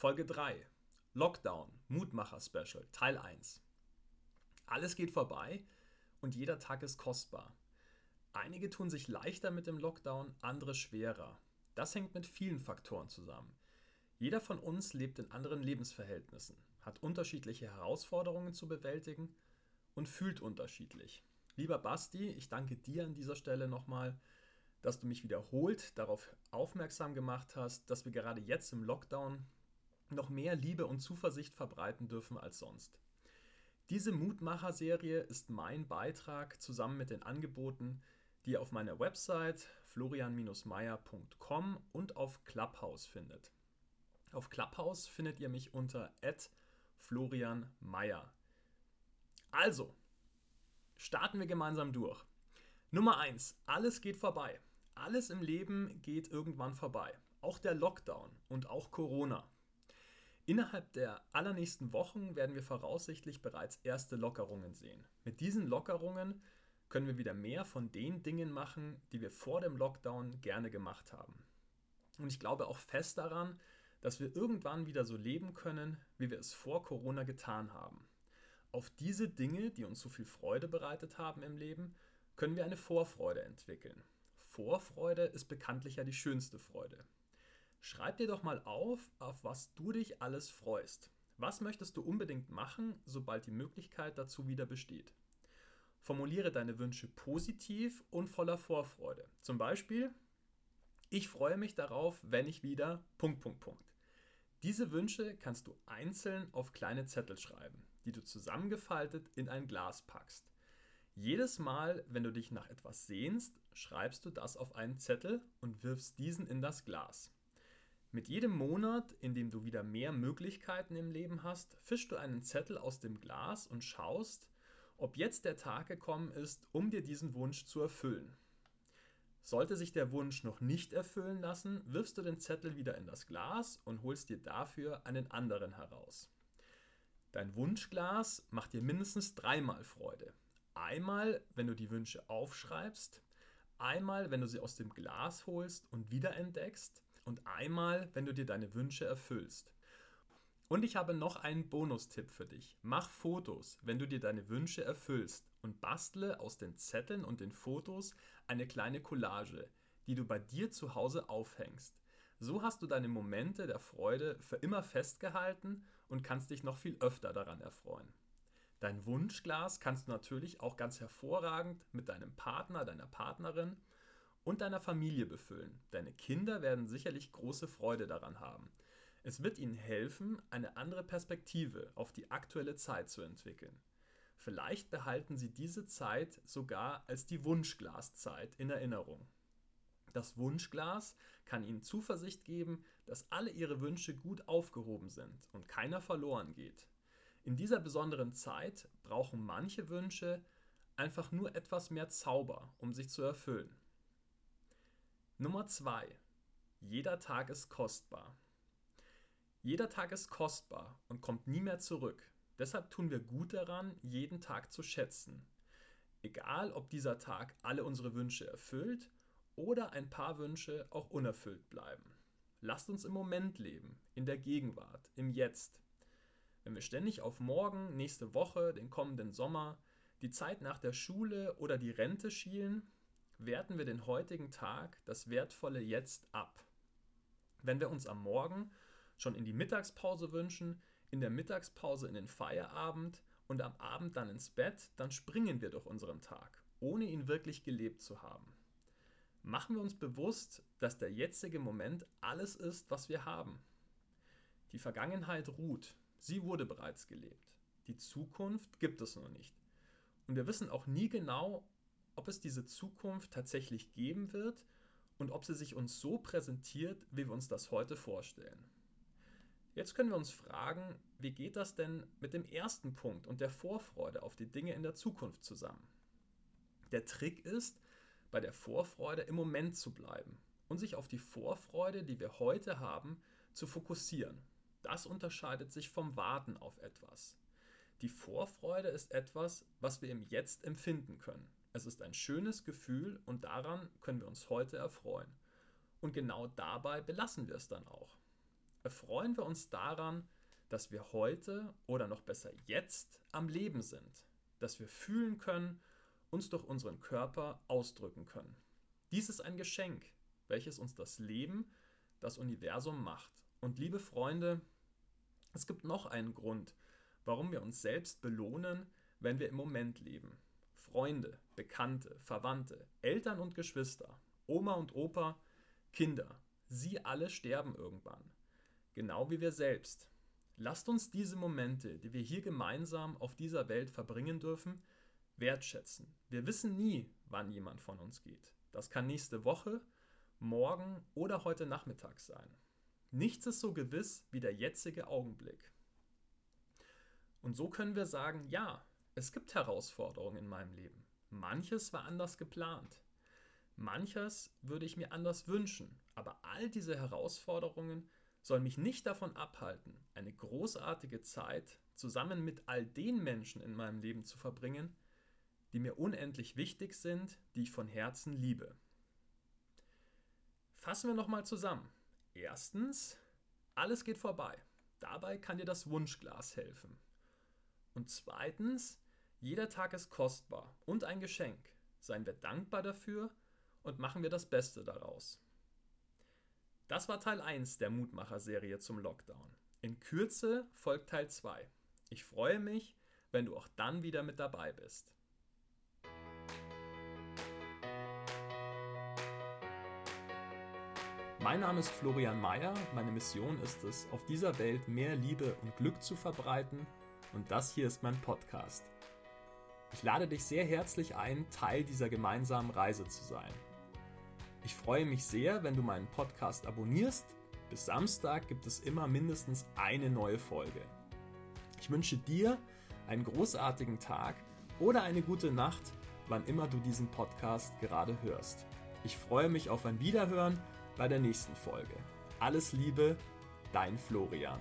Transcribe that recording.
Folge 3. Lockdown, Mutmacher Special, Teil 1. Alles geht vorbei und jeder Tag ist kostbar. Einige tun sich leichter mit dem Lockdown, andere schwerer. Das hängt mit vielen Faktoren zusammen. Jeder von uns lebt in anderen Lebensverhältnissen, hat unterschiedliche Herausforderungen zu bewältigen und fühlt unterschiedlich. Lieber Basti, ich danke dir an dieser Stelle nochmal, dass du mich wiederholt darauf aufmerksam gemacht hast, dass wir gerade jetzt im Lockdown noch mehr Liebe und Zuversicht verbreiten dürfen als sonst. Diese Mutmacher-Serie ist mein Beitrag zusammen mit den Angeboten, die ihr auf meiner Website florian-meier.com und auf Clubhouse findet. Auf Clubhouse findet ihr mich unter @florianmeier. Also, starten wir gemeinsam durch. Nummer 1. Alles geht vorbei. Alles im Leben geht irgendwann vorbei. Auch der Lockdown und auch Corona. Innerhalb der allernächsten Wochen werden wir voraussichtlich bereits erste Lockerungen sehen. Mit diesen Lockerungen können wir wieder mehr von den Dingen machen, die wir vor dem Lockdown gerne gemacht haben. Und ich glaube auch fest daran, dass wir irgendwann wieder so leben können, wie wir es vor Corona getan haben. Auf diese Dinge, die uns so viel Freude bereitet haben im Leben, können wir eine Vorfreude entwickeln. Vorfreude ist bekanntlich ja die schönste Freude. Schreib dir doch mal auf, auf was du dich alles freust. Was möchtest du unbedingt machen, sobald die Möglichkeit dazu wieder besteht? Formuliere deine Wünsche positiv und voller Vorfreude. Zum Beispiel, ich freue mich darauf, wenn ich wieder. Diese Wünsche kannst du einzeln auf kleine Zettel schreiben, die du zusammengefaltet in ein Glas packst. Jedes Mal, wenn du dich nach etwas sehnst, schreibst du das auf einen Zettel und wirfst diesen in das Glas. Mit jedem Monat, in dem du wieder mehr Möglichkeiten im Leben hast, fischst du einen Zettel aus dem Glas und schaust, ob jetzt der Tag gekommen ist, um dir diesen Wunsch zu erfüllen. Sollte sich der Wunsch noch nicht erfüllen lassen, wirfst du den Zettel wieder in das Glas und holst dir dafür einen anderen heraus. Dein Wunschglas macht dir mindestens dreimal Freude. Einmal, wenn du die Wünsche aufschreibst, einmal, wenn du sie aus dem Glas holst und wiederentdeckst und einmal, wenn du dir deine Wünsche erfüllst. Und ich habe noch einen Bonustipp für dich. Mach Fotos, wenn du dir deine Wünsche erfüllst und bastle aus den Zetteln und den Fotos eine kleine Collage, die du bei dir zu Hause aufhängst. So hast du deine Momente der Freude für immer festgehalten und kannst dich noch viel öfter daran erfreuen. Dein Wunschglas kannst du natürlich auch ganz hervorragend mit deinem Partner, deiner Partnerin und deiner Familie befüllen. Deine Kinder werden sicherlich große Freude daran haben. Es wird ihnen helfen, eine andere Perspektive auf die aktuelle Zeit zu entwickeln. Vielleicht behalten sie diese Zeit sogar als die Wunschglaszeit in Erinnerung. Das Wunschglas kann ihnen Zuversicht geben, dass alle ihre Wünsche gut aufgehoben sind und keiner verloren geht. In dieser besonderen Zeit brauchen manche Wünsche einfach nur etwas mehr Zauber, um sich zu erfüllen. Nummer 2. Jeder Tag ist kostbar. Jeder Tag ist kostbar und kommt nie mehr zurück. Deshalb tun wir gut daran, jeden Tag zu schätzen. Egal, ob dieser Tag alle unsere Wünsche erfüllt oder ein paar Wünsche auch unerfüllt bleiben. Lasst uns im Moment leben, in der Gegenwart, im Jetzt. Wenn wir ständig auf morgen, nächste Woche, den kommenden Sommer, die Zeit nach der Schule oder die Rente schielen, werten wir den heutigen Tag, das wertvolle Jetzt ab. Wenn wir uns am Morgen schon in die Mittagspause wünschen, in der Mittagspause in den Feierabend und am Abend dann ins Bett, dann springen wir durch unseren Tag, ohne ihn wirklich gelebt zu haben. Machen wir uns bewusst, dass der jetzige Moment alles ist, was wir haben. Die Vergangenheit ruht, sie wurde bereits gelebt. Die Zukunft gibt es noch nicht. Und wir wissen auch nie genau, ob es diese Zukunft tatsächlich geben wird und ob sie sich uns so präsentiert, wie wir uns das heute vorstellen. Jetzt können wir uns fragen, wie geht das denn mit dem ersten Punkt und der Vorfreude auf die Dinge in der Zukunft zusammen? Der Trick ist, bei der Vorfreude im Moment zu bleiben und sich auf die Vorfreude, die wir heute haben, zu fokussieren. Das unterscheidet sich vom Warten auf etwas. Die Vorfreude ist etwas, was wir im Jetzt empfinden können. Es ist ein schönes Gefühl und daran können wir uns heute erfreuen. Und genau dabei belassen wir es dann auch. erfreuen wir uns daran, dass wir heute oder noch besser jetzt am Leben sind, dass wir fühlen können, uns durch unseren Körper ausdrücken können. Dies ist ein Geschenk, welches uns das Leben, das Universum macht. Und liebe Freunde, es gibt noch einen Grund, warum wir uns selbst belohnen, wenn wir im Moment leben. Freunde, Bekannte, Verwandte, Eltern und Geschwister, Oma und Opa, Kinder, sie alle sterben irgendwann. Genau wie wir selbst. Lasst uns diese Momente, die wir hier gemeinsam auf dieser Welt verbringen dürfen, wertschätzen. Wir wissen nie, wann jemand von uns geht. Das kann nächste Woche, morgen oder heute Nachmittag sein. Nichts ist so gewiss wie der jetzige Augenblick. Und so können wir sagen, ja, es gibt Herausforderungen in meinem Leben. Manches war anders geplant. Manches würde ich mir anders wünschen. Aber all diese Herausforderungen soll mich nicht davon abhalten, eine großartige Zeit zusammen mit all den Menschen in meinem Leben zu verbringen, die mir unendlich wichtig sind, die ich von Herzen liebe. Fassen wir nochmal zusammen. Erstens, alles geht vorbei. Dabei kann dir das Wunschglas helfen. Und zweitens, jeder Tag ist kostbar und ein Geschenk. Seien wir dankbar dafür und machen wir das Beste daraus. Das war Teil 1 der Mutmacher-Serie zum Lockdown. In Kürze folgt Teil 2. Ich freue mich, wenn du auch dann wieder mit dabei bist. Mein Name ist Florian Mayer. Meine Mission ist es, auf dieser Welt mehr Liebe und Glück zu verbreiten. Und das hier ist mein Podcast. Ich lade dich sehr herzlich ein, Teil dieser gemeinsamen Reise zu sein. Ich freue mich sehr, wenn du meinen Podcast abonnierst. Bis Samstag gibt es immer mindestens eine neue Folge. Ich wünsche dir einen großartigen Tag oder eine gute Nacht, wann immer du diesen Podcast gerade hörst. Ich freue mich auf ein Wiederhören bei der nächsten Folge. Alles Liebe, dein Florian.